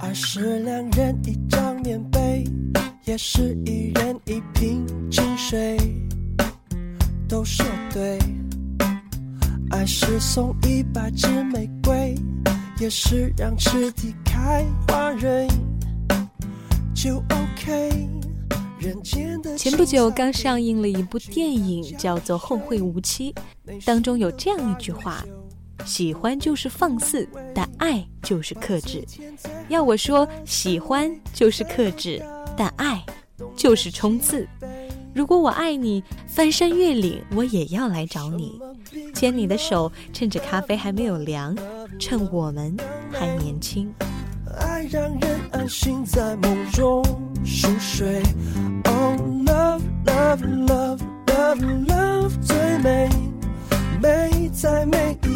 爱是两人一张棉被，也是一人一瓶清水，都说对。爱是送一百支玫瑰，也是让开花蕊，就 OK。前不久刚上映了一部电影，叫做《后会无期》，当中有这样一句话：“喜欢就是放肆，但爱就是克制。”要我说，喜欢就是克制，但爱就是冲刺。如果我爱你，翻山越岭我也要来找你，牵你的手，趁着咖啡还没有凉，趁我们还年轻。爱让人安心在梦中熟睡。Oh love love love love love 最美，美在每个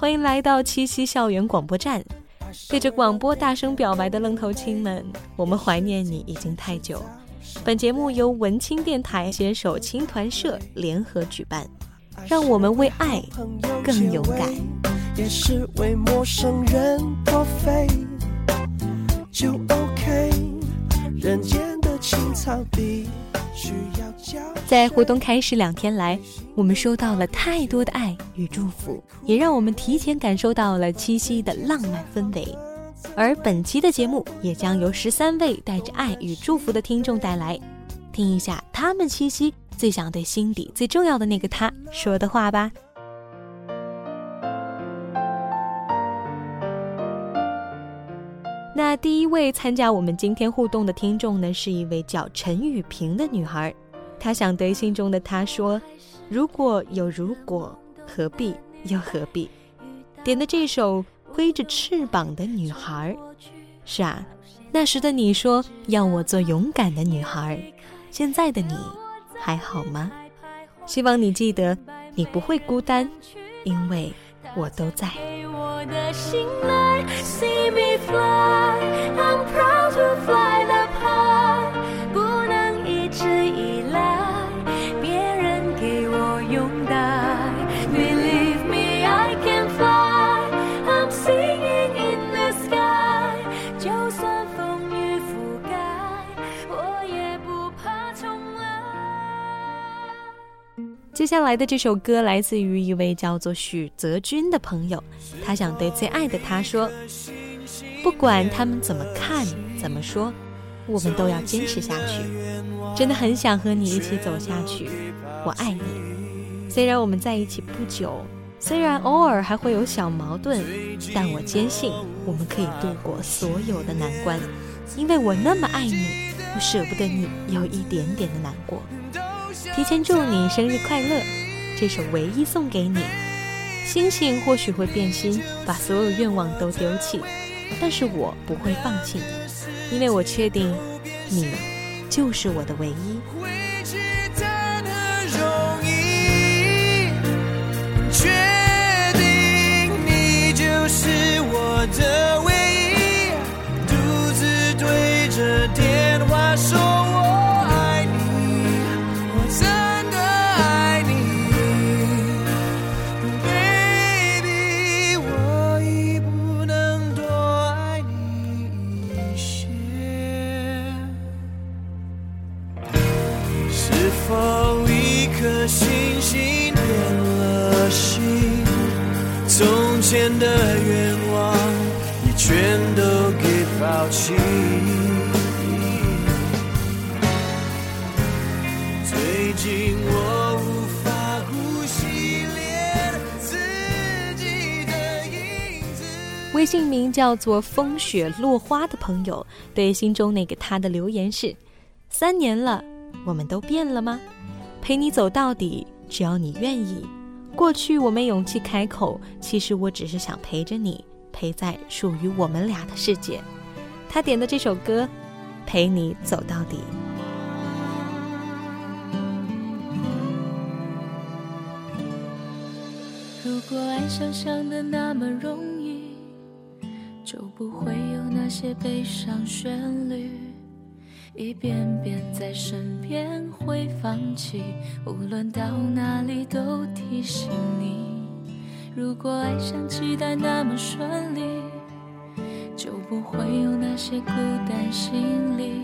欢迎来到七夕校园广播站，对着广播大声表白的愣头青们，我们怀念你已经太久。本节目由文青电台携手青团社联合举办，让我们为爱更勇敢。也是为陌生人破费就 OK 人间的青草地在活动开始两天来我们收到了太多的爱与祝福也让我们提前感受到了七夕的浪漫氛围。而本期的节目也将由十三位带着爱与祝福的听众带来听一下他们七夕最想对心底最重要的那个他说的话吧。那第一位参加我们今天互动的听众呢，是一位叫陈雨萍的女孩，她想对心中的她说：“如果有如果，何必又何必？”点的这首《挥着翅膀的女孩》，是啊，那时的你说要我做勇敢的女孩，现在的你还好吗？希望你记得，你不会孤单，因为我都在。我的心来，See me fly，I'm proud to fly 接下来的这首歌来自于一位叫做许泽君的朋友。他想对最爱的他说：“不管他们怎么看、怎么说，我们都要坚持下去。真的很想和你一起走下去，我爱你。虽然我们在一起不久，虽然偶尔还会有小矛盾，但我坚信我们可以度过所有的难关，因为我那么爱你，我舍不得你有一点点的难过。提前祝你生日快乐，这首唯一送给你。”星星或许会变心，把所有愿望都丢弃，但是我不会放弃，因为我确定，你就是我的唯一。叫做“风雪落花”的朋友对心中那个他的留言是：三年了，我们都变了吗？陪你走到底，只要你愿意。过去我没勇气开口，其实我只是想陪着你，陪在属于我们俩的世界。他点的这首歌，陪你走到底。如果爱想象的那么容易，就不会有那些悲伤旋律。一遍遍在身边会放弃，无论到哪里都提醒你。如果爱像期待那么顺利，就不会有那些孤单心理，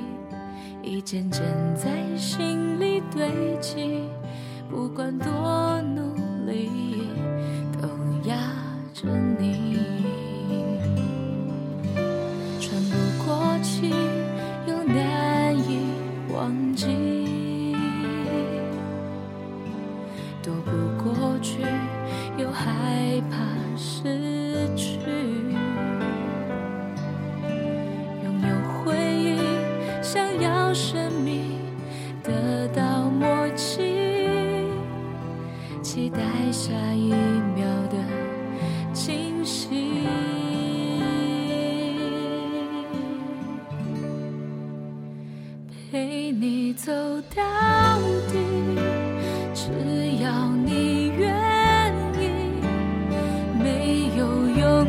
一件件在心里堆积。不管多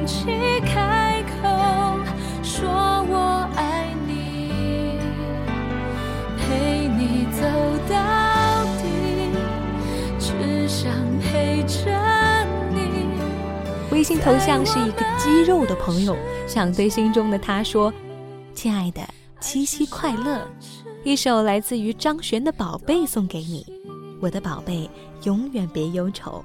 勇气开口说我爱你，陪你走到底，只想陪着你。微信头像是一个肌肉的朋友，想对心中的他说：“亲爱的，七夕快乐！”一首来自于张悬的《宝贝》送给你，我的宝贝，永远别忧愁，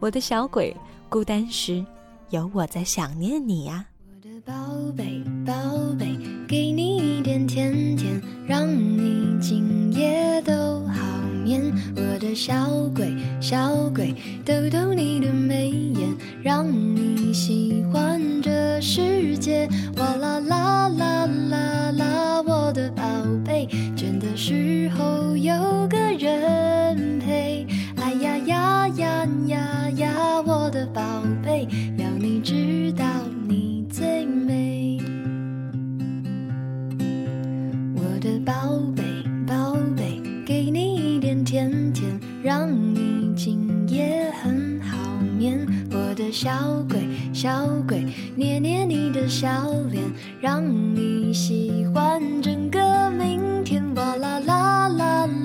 我的小鬼，孤单时有我在想念你呀、我的宝贝，宝贝，给你一点甜甜，让你今夜都好眠。我的小鬼，小鬼，逗逗你的眉眼，让你喜欢这世界。哇啦啦啦啦啦，我的宝贝，倦的时候有个人陪。呀呀呀呀，我的宝贝，要你知道你最美。我的宝贝，宝贝，给你一点甜甜，让你今夜很好眠。我的小鬼，小鬼，捏捏你的小脸，让你喜欢整个明天。哇啦啦啦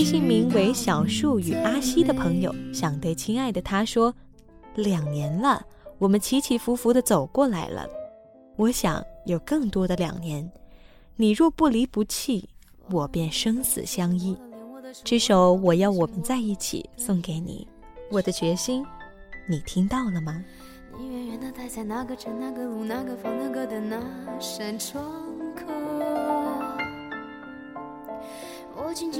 微信名为小树与阿西的朋友想对亲爱的他说：“两年了，我们起起伏伏的走过来了，我想有更多的两年。你若不离不弃，我便生死相依。”这首《我要我们在一起》送给你，我的决心，你听到了吗？你远远的待在那个城、那个路、那个房、那个的那扇窗口，我静静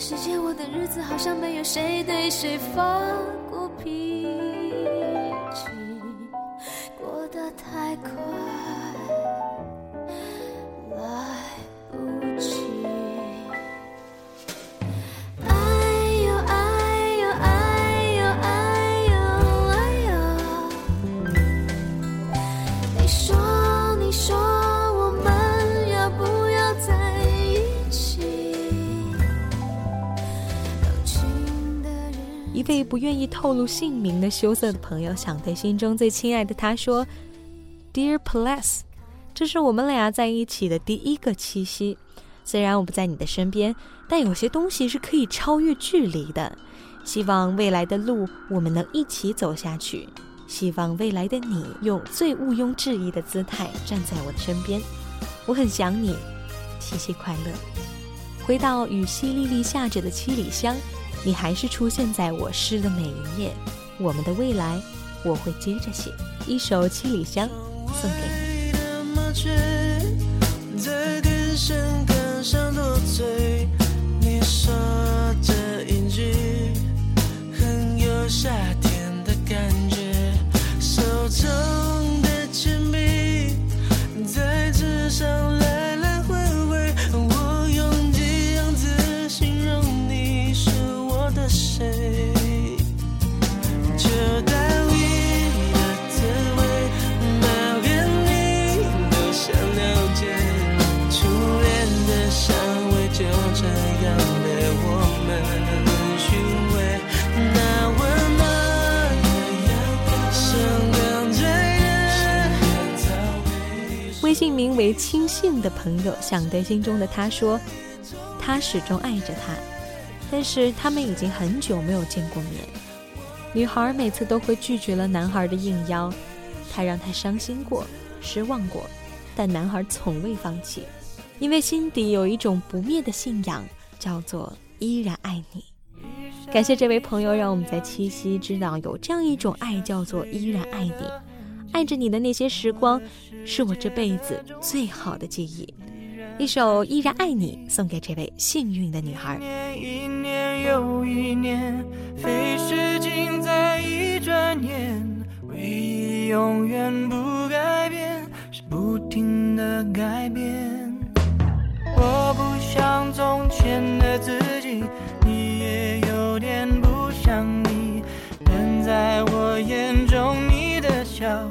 世界，我的日子，好像没有谁对谁发过脾气，愿意透露姓名的羞涩的朋友，想对心中最亲爱的他说：“Dear Plus，这是我们俩在一起的第一个七夕。虽然我不在你的身边，但有些东西是可以超越距离的。希望未来的路我们能一起走下去。希望未来的你用最毋庸置疑的姿态站在我的身边。我很想你，七夕快乐。”回到雨淅沥沥下着的七里香，你还是出现在我诗的每一页。我们的未来，我会接着写。一首《七里香》送给你。的麻雀在电线杆上多嘴你说这一句很有夏天的感觉，手中的铅笔在纸上。亲信的朋友想对心中的他说，他始终爱着他，但是他们已经很久没有见过面。女孩每次都会拒绝了男孩的应邀，他让她伤心过、失望过，但男孩从未放弃，因为心底有一种不灭的信仰，叫做依然爱你。感谢这位朋友，让我们在七夕知道有这样一种爱，叫做依然爱你。爱着你的那些时光，是我这辈子最好的记忆。一首《依然爱你》送给这位幸运的女孩。一年又一年，费时尽在一转眼，唯一永远不改变，是不停的改变。我不像从前的自己，你也有点不像你，但在我眼中，你的笑。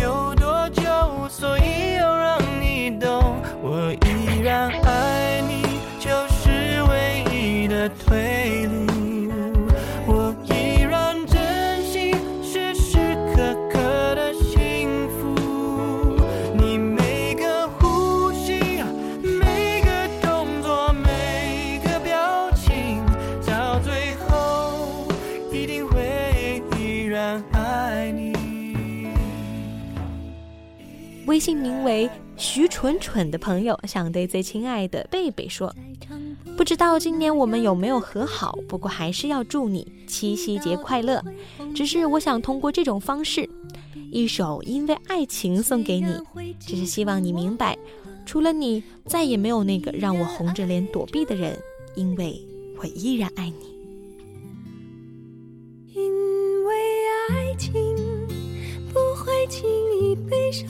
信名为徐蠢蠢的朋友想对最亲爱的贝贝说：“不知道今年我们有没有和好，不过还是要祝你七夕节快乐。只是我想通过这种方式，一首《因为爱情》送给你，只是希望你明白，除了你，再也没有那个让我红着脸躲避的人，因为我依然爱你。因为爱情不会轻易悲伤。”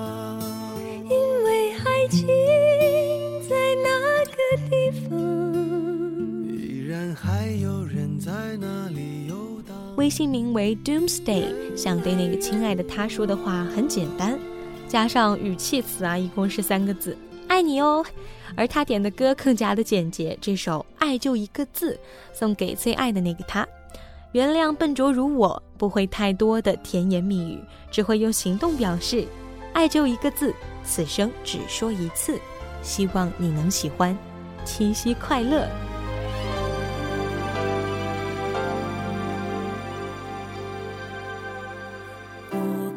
微信名为 Doomsday，想对那个亲爱的他说的话很简单，加上语气词啊，一共是三个字：爱你哦。而他点的歌更加的简洁，这首《爱就一个字》，送给最爱的那个他。原谅笨拙如我，不会太多的甜言蜜语，只会用行动表示。爱就一个字，此生只说一次，希望你能喜欢。七夕快乐！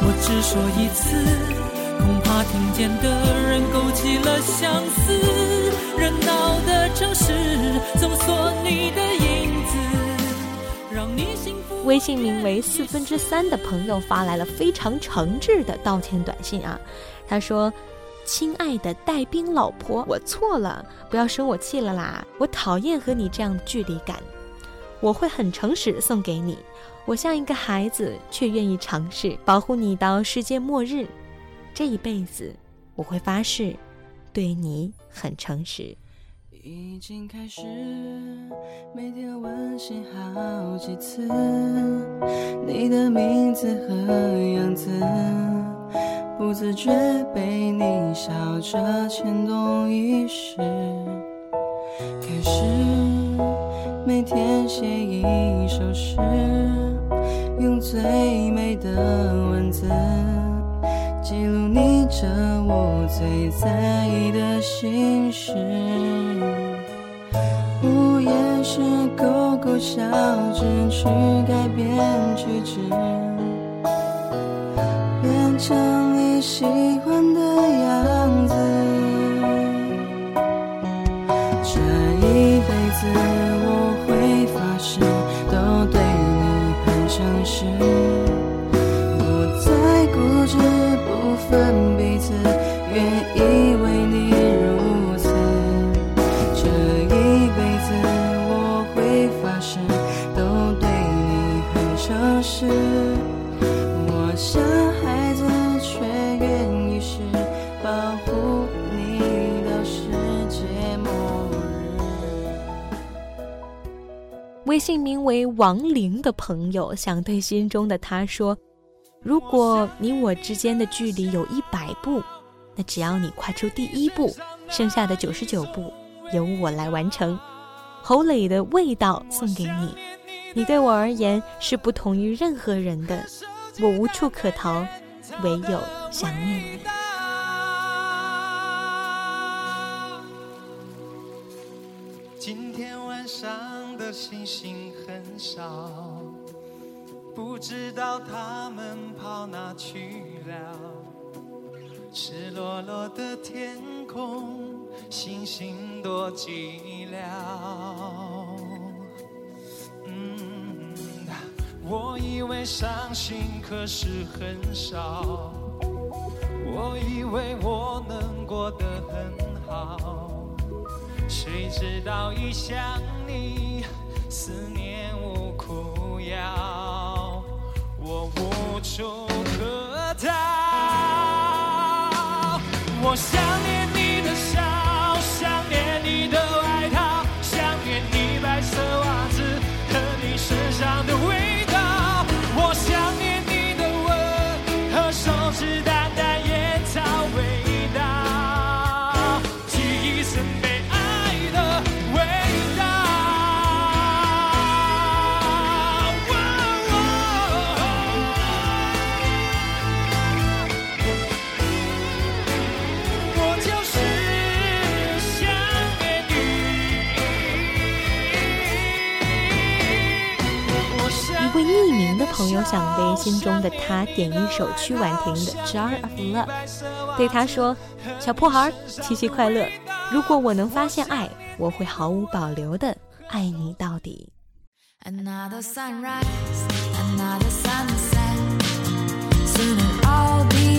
我只说一次，恐怕听见的人勾起了相思。热闹的城市，搜索你的影子，让你幸福。微信名为四分之三的朋友发来了非常诚挚的道歉短信啊，他说。亲爱的带兵老婆，我错了，不要生我气了啦！我讨厌和你这样的距离感，我会很诚实送给你。我像一个孩子，却愿意尝试保护你到世界末日。这一辈子，我会发誓，对你很诚实。已经开始每天温习好几次你的名字和样子。不自觉被你笑着牵动意识，开始每天写一首诗，用最美的文字记录你这我最在意的心事。午夜时勾勾小指去改变句子，变成你。喜是名为王玲的朋友想对心中的他说：“如果你我之间的距离有一百步，那只要你跨出第一步，剩下的九十九步由我来完成。”侯磊的味道送给你，你对我而言是不同于任何人的，我无处可逃，唯有想念你。今天晚上的。星星少，不知道他们跑哪去了。赤裸裸的天空，星星多寂寥。嗯，我以为伤心，可是很少。我以为我能过得很好，谁知道一想你。思念无处可逃。我一位匿名的朋友想为心中的他点一首曲婉婷的 jar of love 对他说小破孩七夕快乐如果我能发现爱我会毫无保留的爱你到底 another sunrise another sunset soon it'll all be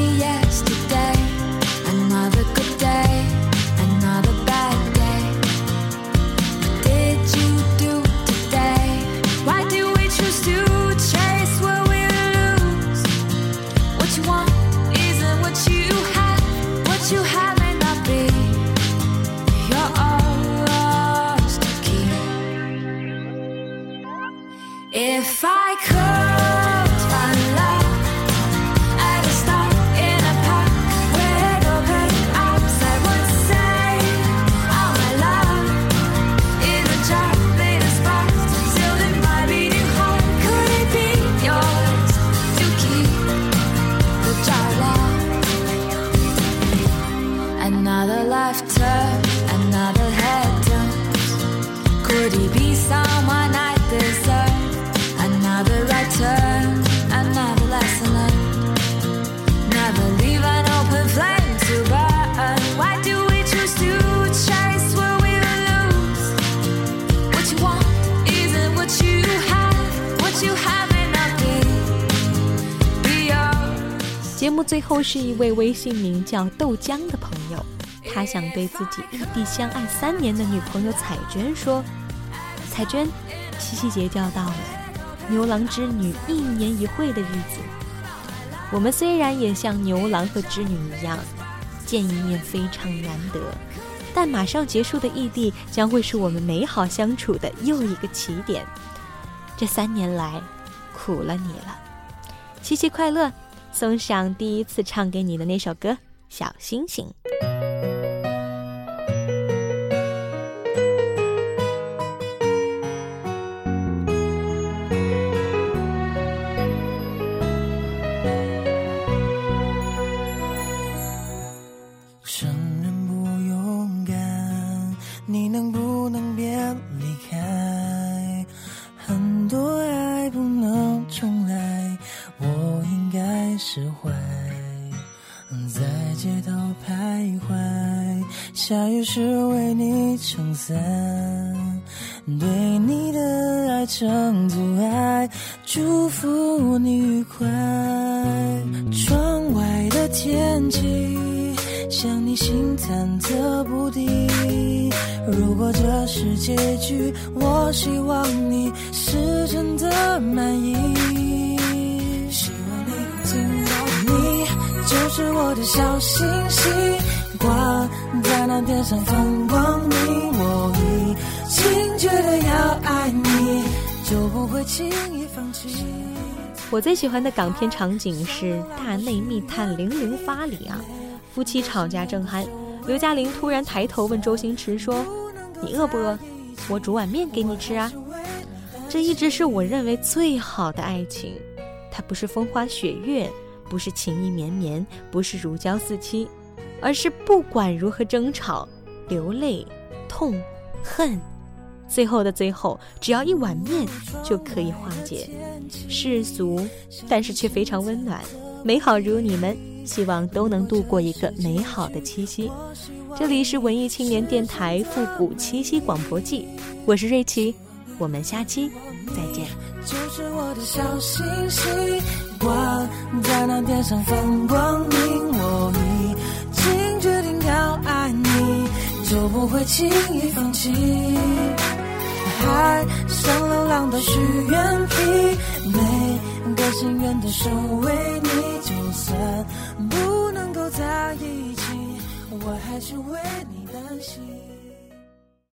If I could 节目最后是一位微信名叫豆浆的朋友，他想对自己异地相爱三年的女朋友彩娟说：“彩娟，七夕节就要到了，牛郎织女一年一会的日子。我们虽然也像牛郎和织女一样，见一面非常难得，但马上结束的异地将会是我们美好相处的又一个起点。这三年来，苦了你了，七夕快乐！”送上第一次唱给你的那首歌《小星星》。下雨时为你撑伞，对你的爱成阻碍，祝福你愉快。窗外的天气。像你心忐忑不定。如果这是结局，我希望你是真的满意。希望你能听到，你就是我的小星星，挂在那天上放光明。我已经决定要爱你，就不会轻易放弃。我最喜欢的港片场景是大内密探零零发里啊。夫妻吵架正酣，刘嘉玲突然抬头问周星驰说：“你饿不饿？我煮碗面给你吃啊。”这一直是我认为最好的爱情，它不是风花雪月，不是情意绵绵，不是如胶似漆，而是不管如何争吵、流泪、痛、恨，最后的最后，只要一碗面就可以化解。世俗，但是却非常温暖，美好如你们。希望都能度过一个美好的七夕。这里是文艺青年电台复古七夕广播季，我是瑞奇，我们下期再见。就是我的小星星，挂在那天上放光明。就不会轻易放弃。海上流浪的许愿瓶，每个心愿都守为你。就算不能够在一起，我还是为你担心。